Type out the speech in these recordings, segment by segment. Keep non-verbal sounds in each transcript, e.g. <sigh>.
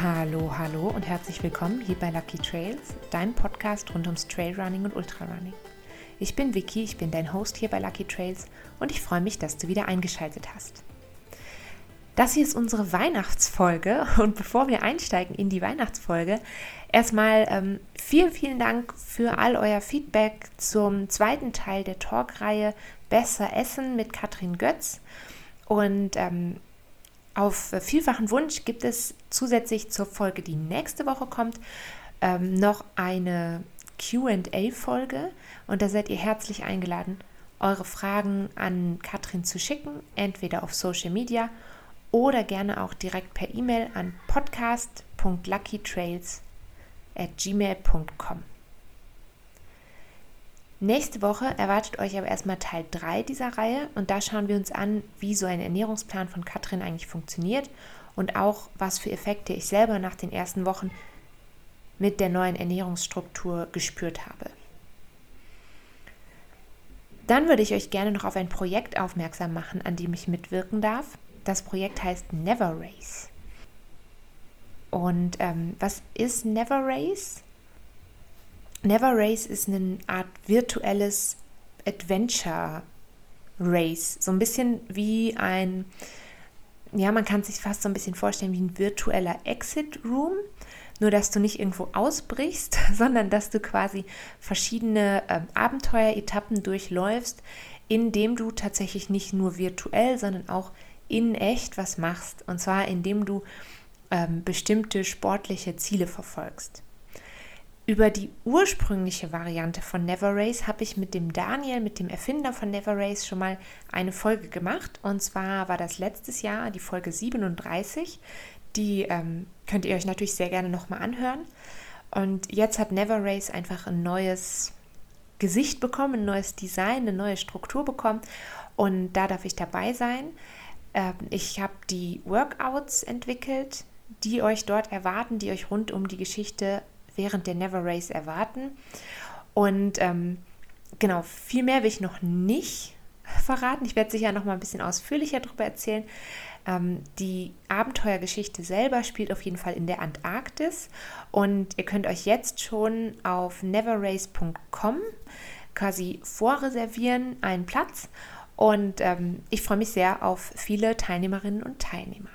Hallo, hallo und herzlich willkommen hier bei Lucky Trails, deinem Podcast rund ums Trailrunning und Ultrarunning. Ich bin Vicky, ich bin dein Host hier bei Lucky Trails und ich freue mich, dass du wieder eingeschaltet hast. Das hier ist unsere Weihnachtsfolge und bevor wir einsteigen in die Weihnachtsfolge, erstmal ähm, vielen, vielen Dank für all euer Feedback zum zweiten Teil der Talkreihe Besser Essen mit Katrin Götz. Und ähm, auf vielfachen Wunsch gibt es zusätzlich zur Folge, die nächste Woche kommt, ähm, noch eine QA-Folge. Und da seid ihr herzlich eingeladen, eure Fragen an Katrin zu schicken, entweder auf Social Media oder gerne auch direkt per E-Mail an podcast.luckytrails at gmail.com. Nächste Woche erwartet euch aber erstmal Teil 3 dieser Reihe und da schauen wir uns an, wie so ein Ernährungsplan von Katrin eigentlich funktioniert und auch, was für Effekte ich selber nach den ersten Wochen mit der neuen Ernährungsstruktur gespürt habe. Dann würde ich euch gerne noch auf ein Projekt aufmerksam machen, an dem ich mitwirken darf. Das Projekt heißt Never Race. Und ähm, was ist Never Race? Never Race ist eine Art virtuelles Adventure Race. So ein bisschen wie ein, ja, man kann sich fast so ein bisschen vorstellen wie ein virtueller Exit Room. Nur, dass du nicht irgendwo ausbrichst, <laughs> sondern dass du quasi verschiedene äh, Abenteueretappen durchläufst, indem du tatsächlich nicht nur virtuell, sondern auch in echt was machst. Und zwar indem du ähm, bestimmte sportliche Ziele verfolgst. Über die ursprüngliche Variante von Never Race habe ich mit dem Daniel, mit dem Erfinder von Never Race, schon mal eine Folge gemacht. Und zwar war das letztes Jahr die Folge 37. Die ähm, könnt ihr euch natürlich sehr gerne nochmal anhören. Und jetzt hat Never Race einfach ein neues Gesicht bekommen, ein neues Design, eine neue Struktur bekommen. Und da darf ich dabei sein. Ähm, ich habe die Workouts entwickelt, die euch dort erwarten, die euch rund um die Geschichte während der Never Race erwarten. Und ähm, genau, viel mehr will ich noch nicht verraten. Ich werde sicher noch mal ein bisschen ausführlicher darüber erzählen. Ähm, die Abenteuergeschichte selber spielt auf jeden Fall in der Antarktis und ihr könnt euch jetzt schon auf neverrace.com quasi vorreservieren einen Platz und ähm, ich freue mich sehr auf viele Teilnehmerinnen und Teilnehmer.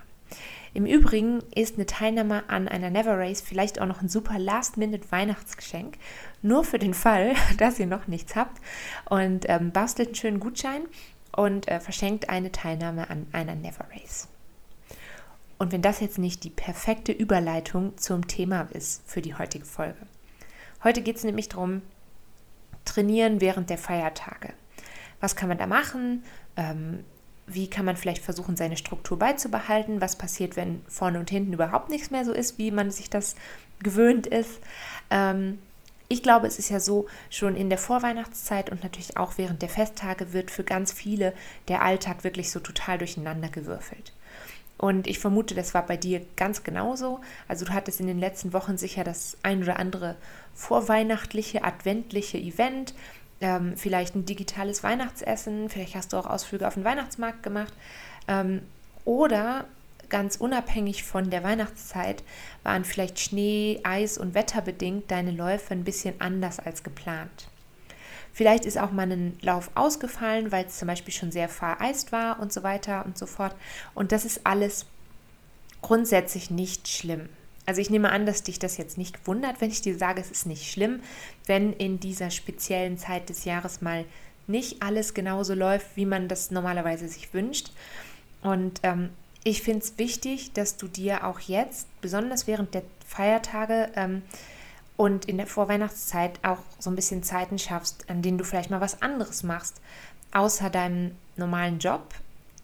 Im Übrigen ist eine Teilnahme an einer Never Race vielleicht auch noch ein super Last-Minute-Weihnachtsgeschenk. Nur für den Fall, <laughs> dass ihr noch nichts habt. Und ähm, bastelt einen schönen Gutschein und äh, verschenkt eine Teilnahme an einer Never Race. Und wenn das jetzt nicht die perfekte Überleitung zum Thema ist für die heutige Folge. Heute geht es nämlich darum, trainieren während der Feiertage. Was kann man da machen? Ähm, wie kann man vielleicht versuchen, seine Struktur beizubehalten? Was passiert, wenn vorne und hinten überhaupt nichts mehr so ist, wie man sich das gewöhnt ist? Ähm, ich glaube, es ist ja so, schon in der Vorweihnachtszeit und natürlich auch während der Festtage wird für ganz viele der Alltag wirklich so total durcheinander gewürfelt. Und ich vermute, das war bei dir ganz genauso. Also du hattest in den letzten Wochen sicher das ein oder andere vorweihnachtliche, adventliche Event ähm, vielleicht ein digitales Weihnachtsessen, vielleicht hast du auch Ausflüge auf den Weihnachtsmarkt gemacht ähm, oder ganz unabhängig von der Weihnachtszeit waren vielleicht Schnee, Eis und wetterbedingt deine Läufe ein bisschen anders als geplant. Vielleicht ist auch mal ein Lauf ausgefallen, weil es zum Beispiel schon sehr vereist war und so weiter und so fort. Und das ist alles grundsätzlich nicht schlimm. Also ich nehme an, dass dich das jetzt nicht wundert, wenn ich dir sage, es ist nicht schlimm, wenn in dieser speziellen Zeit des Jahres mal nicht alles genauso läuft, wie man das normalerweise sich wünscht. Und ähm, ich finde es wichtig, dass du dir auch jetzt, besonders während der Feiertage ähm, und in der Vorweihnachtszeit, auch so ein bisschen Zeiten schaffst, an denen du vielleicht mal was anderes machst, außer deinem normalen Job,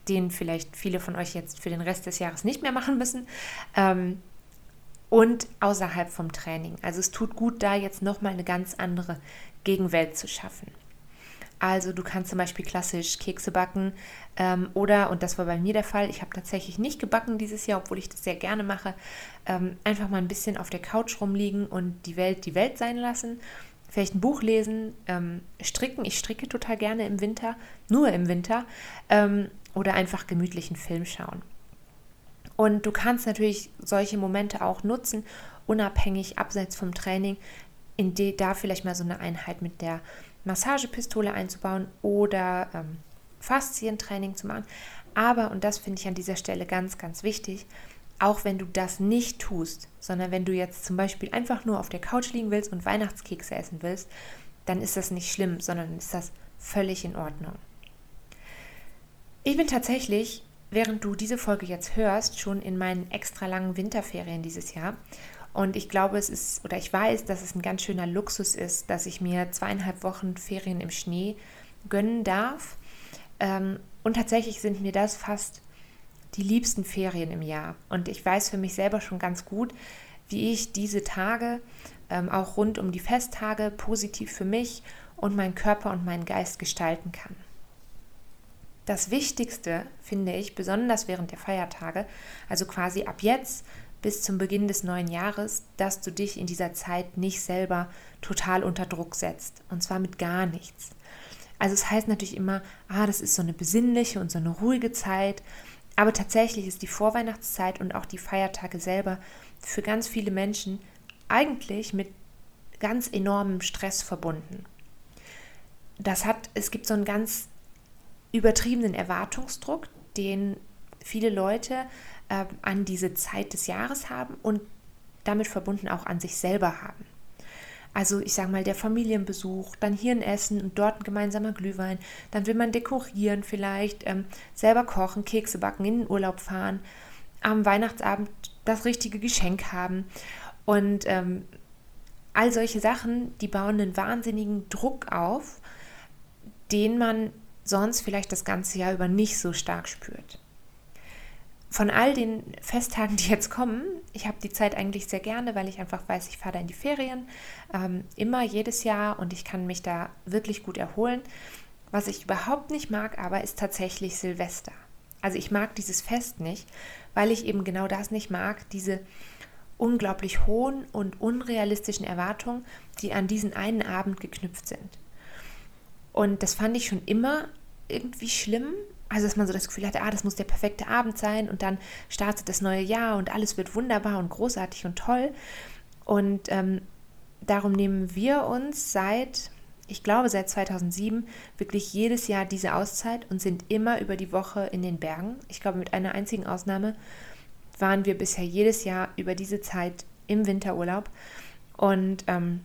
den vielleicht viele von euch jetzt für den Rest des Jahres nicht mehr machen müssen. Ähm, und außerhalb vom Training. Also es tut gut, da jetzt nochmal eine ganz andere Gegenwelt zu schaffen. Also du kannst zum Beispiel klassisch Kekse backen ähm, oder, und das war bei mir der Fall, ich habe tatsächlich nicht gebacken dieses Jahr, obwohl ich das sehr gerne mache, ähm, einfach mal ein bisschen auf der Couch rumliegen und die Welt die Welt sein lassen. Vielleicht ein Buch lesen, ähm, stricken. Ich stricke total gerne im Winter, nur im Winter. Ähm, oder einfach gemütlichen Film schauen. Und du kannst natürlich solche Momente auch nutzen, unabhängig abseits vom Training, in die, da vielleicht mal so eine Einheit mit der Massagepistole einzubauen oder ähm, Faszientraining zu machen. Aber, und das finde ich an dieser Stelle ganz, ganz wichtig, auch wenn du das nicht tust, sondern wenn du jetzt zum Beispiel einfach nur auf der Couch liegen willst und Weihnachtskekse essen willst, dann ist das nicht schlimm, sondern ist das völlig in Ordnung. Ich bin tatsächlich, während du diese Folge jetzt hörst, schon in meinen extra langen Winterferien dieses Jahr. Und ich glaube, es ist, oder ich weiß, dass es ein ganz schöner Luxus ist, dass ich mir zweieinhalb Wochen Ferien im Schnee gönnen darf. Ähm, und tatsächlich sind mir das fast die liebsten Ferien im Jahr. Und ich weiß für mich selber schon ganz gut, wie ich diese Tage, ähm, auch rund um die Festtage, positiv für mich und meinen Körper und meinen Geist gestalten kann. Das Wichtigste finde ich, besonders während der Feiertage, also quasi ab jetzt bis zum Beginn des neuen Jahres, dass du dich in dieser Zeit nicht selber total unter Druck setzt. Und zwar mit gar nichts. Also es heißt natürlich immer, ah, das ist so eine besinnliche und so eine ruhige Zeit. Aber tatsächlich ist die Vorweihnachtszeit und auch die Feiertage selber für ganz viele Menschen eigentlich mit ganz enormem Stress verbunden. Das hat, es gibt so einen ganz übertriebenen Erwartungsdruck, den viele Leute äh, an diese Zeit des Jahres haben und damit verbunden auch an sich selber haben. Also ich sage mal, der Familienbesuch, dann hier ein Essen und dort ein gemeinsamer Glühwein. Dann will man dekorieren vielleicht, ähm, selber kochen, Kekse backen, in den Urlaub fahren, am Weihnachtsabend das richtige Geschenk haben. Und ähm, all solche Sachen, die bauen einen wahnsinnigen Druck auf, den man sonst vielleicht das ganze Jahr über nicht so stark spürt von all den Festtagen, die jetzt kommen, ich habe die Zeit eigentlich sehr gerne, weil ich einfach weiß, ich fahre da in die Ferien, ähm, immer jedes Jahr und ich kann mich da wirklich gut erholen. Was ich überhaupt nicht mag, aber ist tatsächlich Silvester. Also ich mag dieses Fest nicht, weil ich eben genau das nicht mag, diese unglaublich hohen und unrealistischen Erwartungen, die an diesen einen Abend geknüpft sind. Und das fand ich schon immer irgendwie schlimm, also, dass man so das Gefühl hatte, ah, das muss der perfekte Abend sein und dann startet das neue Jahr und alles wird wunderbar und großartig und toll. Und ähm, darum nehmen wir uns seit, ich glaube, seit 2007 wirklich jedes Jahr diese Auszeit und sind immer über die Woche in den Bergen. Ich glaube, mit einer einzigen Ausnahme waren wir bisher jedes Jahr über diese Zeit im Winterurlaub. Und ähm,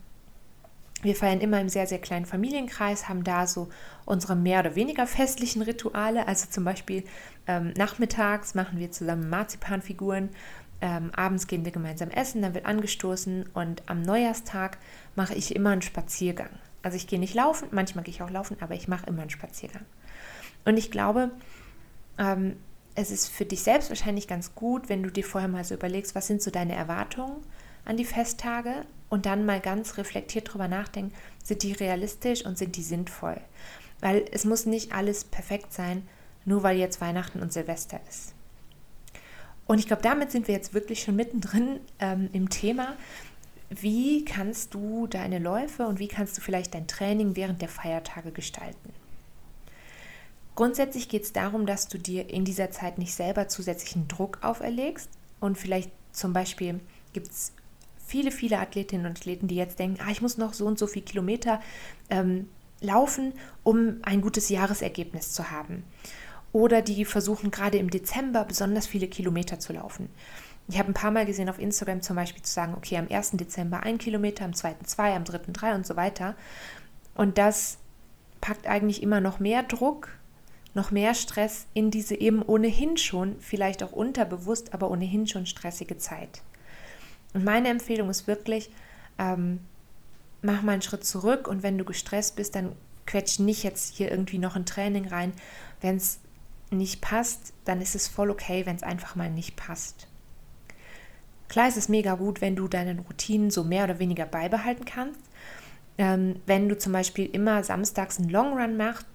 wir feiern immer im sehr, sehr kleinen Familienkreis, haben da so unsere mehr oder weniger festlichen Rituale. Also zum Beispiel ähm, nachmittags machen wir zusammen Marzipanfiguren, ähm, abends gehen wir gemeinsam essen, dann wird angestoßen und am Neujahrstag mache ich immer einen Spaziergang. Also ich gehe nicht laufen, manchmal gehe ich auch laufen, aber ich mache immer einen Spaziergang. Und ich glaube, ähm, es ist für dich selbst wahrscheinlich ganz gut, wenn du dir vorher mal so überlegst, was sind so deine Erwartungen an die Festtage und dann mal ganz reflektiert darüber nachdenken, sind die realistisch und sind die sinnvoll? Weil es muss nicht alles perfekt sein, nur weil jetzt Weihnachten und Silvester ist. Und ich glaube, damit sind wir jetzt wirklich schon mittendrin ähm, im Thema. Wie kannst du deine Läufe und wie kannst du vielleicht dein Training während der Feiertage gestalten? Grundsätzlich geht es darum, dass du dir in dieser Zeit nicht selber zusätzlichen Druck auferlegst und vielleicht zum Beispiel gibt es viele, viele Athletinnen und Athleten, die jetzt denken, ah, ich muss noch so und so viele Kilometer ähm, laufen, um ein gutes Jahresergebnis zu haben. Oder die versuchen gerade im Dezember besonders viele Kilometer zu laufen. Ich habe ein paar Mal gesehen auf Instagram zum Beispiel zu sagen, okay, am 1. Dezember ein Kilometer, am 2. zwei, am 3. drei und so weiter. Und das packt eigentlich immer noch mehr Druck, noch mehr Stress in diese eben ohnehin schon, vielleicht auch unterbewusst, aber ohnehin schon stressige Zeit. Und meine Empfehlung ist wirklich, ähm, mach mal einen Schritt zurück und wenn du gestresst bist, dann quetsch nicht jetzt hier irgendwie noch ein Training rein. Wenn es nicht passt, dann ist es voll okay, wenn es einfach mal nicht passt. Klar ist es mega gut, wenn du deine Routinen so mehr oder weniger beibehalten kannst. Ähm, wenn du zum Beispiel immer samstags einen Long Run machst,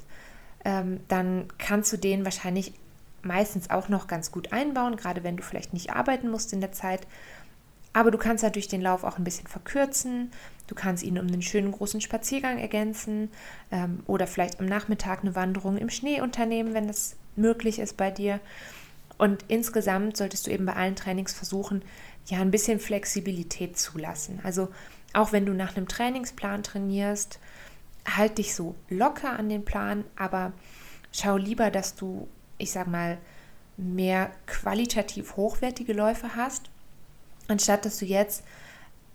ähm, dann kannst du den wahrscheinlich meistens auch noch ganz gut einbauen, gerade wenn du vielleicht nicht arbeiten musst in der Zeit aber du kannst natürlich den Lauf auch ein bisschen verkürzen. Du kannst ihn um einen schönen großen Spaziergang ergänzen ähm, oder vielleicht am Nachmittag eine Wanderung im Schnee unternehmen, wenn das möglich ist bei dir. Und insgesamt solltest du eben bei allen Trainings versuchen, ja, ein bisschen Flexibilität zulassen. Also auch wenn du nach einem Trainingsplan trainierst, halt dich so locker an den Plan, aber schau lieber, dass du, ich sag mal, mehr qualitativ hochwertige Läufe hast, anstatt dass du jetzt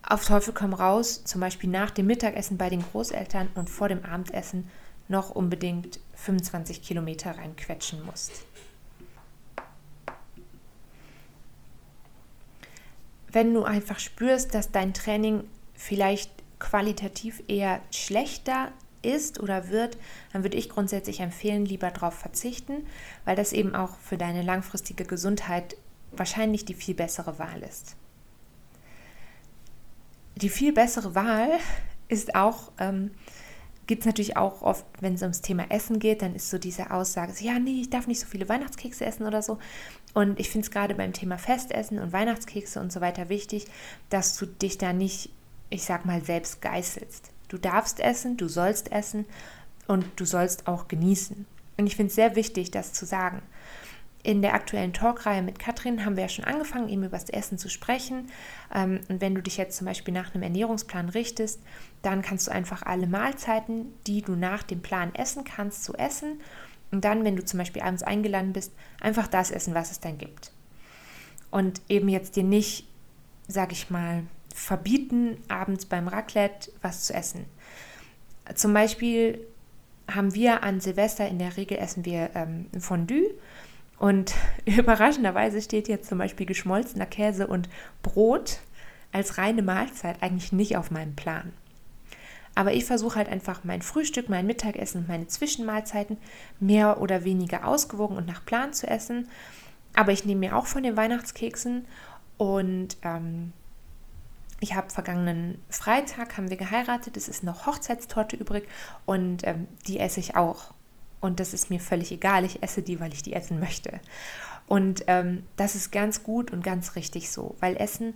auf Teufel komm raus, zum Beispiel nach dem Mittagessen bei den Großeltern und vor dem Abendessen noch unbedingt 25 Kilometer reinquetschen musst. Wenn du einfach spürst, dass dein Training vielleicht qualitativ eher schlechter ist oder wird, dann würde ich grundsätzlich empfehlen, lieber darauf verzichten, weil das eben auch für deine langfristige Gesundheit wahrscheinlich die viel bessere Wahl ist. Die viel bessere Wahl ist auch, ähm, gibt es natürlich auch oft, wenn es ums Thema Essen geht, dann ist so diese Aussage, ja, nee, ich darf nicht so viele Weihnachtskekse essen oder so. Und ich finde es gerade beim Thema Festessen und Weihnachtskekse und so weiter wichtig, dass du dich da nicht, ich sag mal, selbst geißelst. Du darfst essen, du sollst essen und du sollst auch genießen. Und ich finde es sehr wichtig, das zu sagen. In der aktuellen Talkreihe mit Katrin haben wir ja schon angefangen, eben über das Essen zu sprechen. Ähm, und wenn du dich jetzt zum Beispiel nach einem Ernährungsplan richtest, dann kannst du einfach alle Mahlzeiten, die du nach dem Plan essen kannst, zu essen. Und dann, wenn du zum Beispiel abends eingeladen bist, einfach das essen, was es dann gibt. Und eben jetzt dir nicht, sag ich mal, verbieten, abends beim Raclette was zu essen. Zum Beispiel haben wir an Silvester in der Regel essen wir ähm, Fondue und <laughs> überraschenderweise steht jetzt zum Beispiel geschmolzener Käse und Brot als reine Mahlzeit eigentlich nicht auf meinem Plan. Aber ich versuche halt einfach mein Frühstück, mein Mittagessen und meine Zwischenmahlzeiten mehr oder weniger ausgewogen und nach Plan zu essen. Aber ich nehme mir auch von den Weihnachtskeksen und ähm, ich habe vergangenen Freitag haben wir geheiratet, es ist noch Hochzeitstorte übrig und ähm, die esse ich auch. Und das ist mir völlig egal, ich esse die, weil ich die essen möchte. Und ähm, das ist ganz gut und ganz richtig so, weil Essen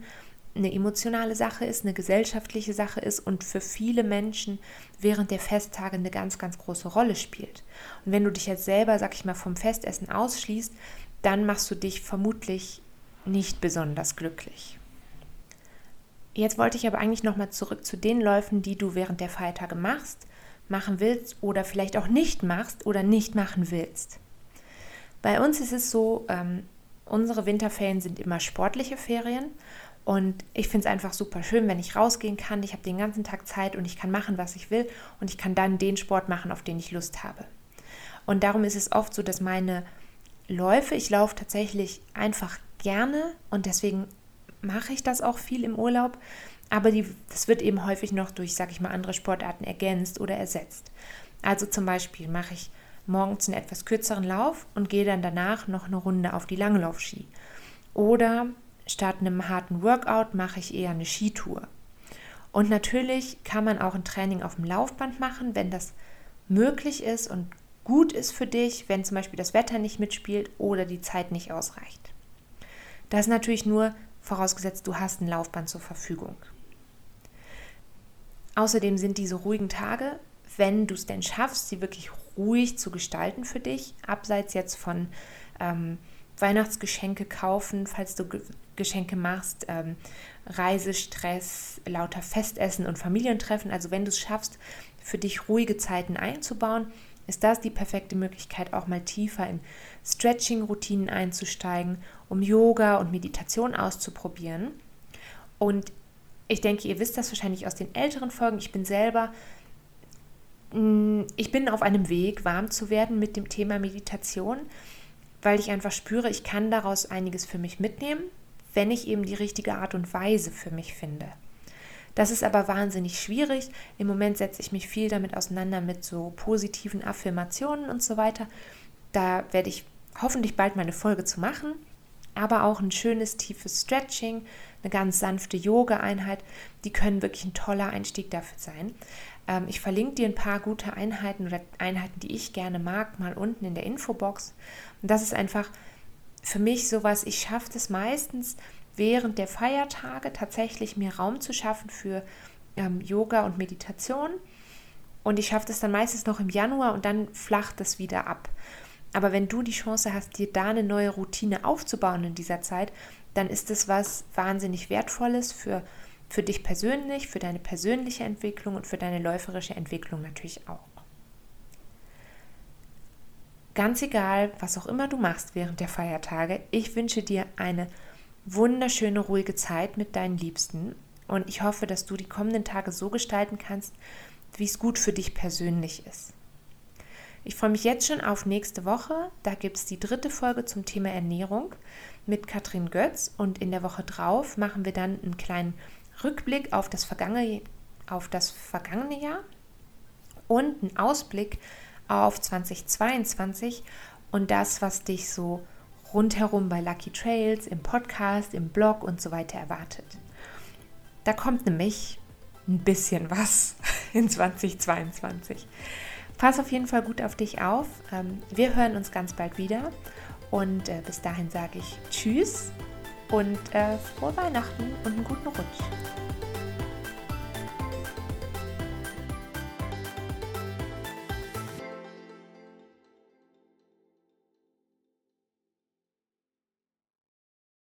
eine emotionale Sache ist, eine gesellschaftliche Sache ist und für viele Menschen während der Festtage eine ganz, ganz große Rolle spielt. Und wenn du dich jetzt selber, sag ich mal, vom Festessen ausschließt, dann machst du dich vermutlich nicht besonders glücklich. Jetzt wollte ich aber eigentlich nochmal zurück zu den Läufen, die du während der Feiertage machst, machen willst oder vielleicht auch nicht machst oder nicht machen willst. Bei uns ist es so, ähm, unsere Winterferien sind immer sportliche Ferien und ich finde es einfach super schön, wenn ich rausgehen kann. Ich habe den ganzen Tag Zeit und ich kann machen, was ich will und ich kann dann den Sport machen, auf den ich Lust habe. Und darum ist es oft so, dass meine Läufe, ich laufe tatsächlich einfach gerne und deswegen mache ich das auch viel im Urlaub, aber die, das wird eben häufig noch durch, sage ich mal, andere Sportarten ergänzt oder ersetzt. Also zum Beispiel mache ich morgens einen etwas kürzeren Lauf und gehe dann danach noch eine Runde auf die Langlaufski. Oder statt einem harten Workout mache ich eher eine Skitour. Und natürlich kann man auch ein Training auf dem Laufband machen, wenn das möglich ist und gut ist für dich, wenn zum Beispiel das Wetter nicht mitspielt oder die Zeit nicht ausreicht. Das ist natürlich nur vorausgesetzt du hast ein Laufband zur Verfügung. Außerdem sind diese ruhigen Tage, wenn du es denn schaffst, sie wirklich ruhig zu gestalten für dich, abseits jetzt von ähm, Weihnachtsgeschenke kaufen, falls du Geschenke machst, ähm, Reisestress, lauter Festessen und Familientreffen. Also wenn du es schaffst, für dich ruhige Zeiten einzubauen, ist das die perfekte Möglichkeit, auch mal tiefer in Stretching-Routinen einzusteigen, um Yoga und Meditation auszuprobieren. Und ich denke, ihr wisst das wahrscheinlich aus den älteren Folgen. Ich bin selber, mm, ich bin auf einem Weg, warm zu werden mit dem Thema Meditation, weil ich einfach spüre, ich kann daraus einiges für mich mitnehmen, wenn ich eben die richtige Art und Weise für mich finde. Das ist aber wahnsinnig schwierig. Im Moment setze ich mich viel damit auseinander mit so positiven Affirmationen und so weiter. Da werde ich hoffentlich bald meine Folge zu machen. Aber auch ein schönes, tiefes Stretching, eine ganz sanfte Yoga-Einheit, die können wirklich ein toller Einstieg dafür sein. Ähm, ich verlinke dir ein paar gute Einheiten oder Einheiten, die ich gerne mag, mal unten in der Infobox. Und das ist einfach für mich sowas, ich schaffe es meistens, während der Feiertage tatsächlich mir Raum zu schaffen für ähm, Yoga und Meditation. Und ich schaffe das dann meistens noch im Januar und dann flacht es wieder ab. Aber wenn du die Chance hast, dir da eine neue Routine aufzubauen in dieser Zeit, dann ist es was wahnsinnig Wertvolles für, für dich persönlich, für deine persönliche Entwicklung und für deine läuferische Entwicklung natürlich auch. Ganz egal, was auch immer du machst während der Feiertage, ich wünsche dir eine wunderschöne, ruhige Zeit mit deinen Liebsten und ich hoffe, dass du die kommenden Tage so gestalten kannst, wie es gut für dich persönlich ist. Ich freue mich jetzt schon auf nächste Woche. Da gibt es die dritte Folge zum Thema Ernährung mit Katrin Götz und in der Woche drauf machen wir dann einen kleinen Rückblick auf das vergangene, auf das vergangene Jahr und einen Ausblick auf 2022 und das, was dich so rundherum bei Lucky Trails, im Podcast, im Blog und so weiter erwartet. Da kommt nämlich ein bisschen was <laughs> in 2022. Pass auf jeden Fall gut auf dich auf. Ähm, wir hören uns ganz bald wieder. Und äh, bis dahin sage ich Tschüss und äh, frohe Weihnachten und einen guten Rutsch.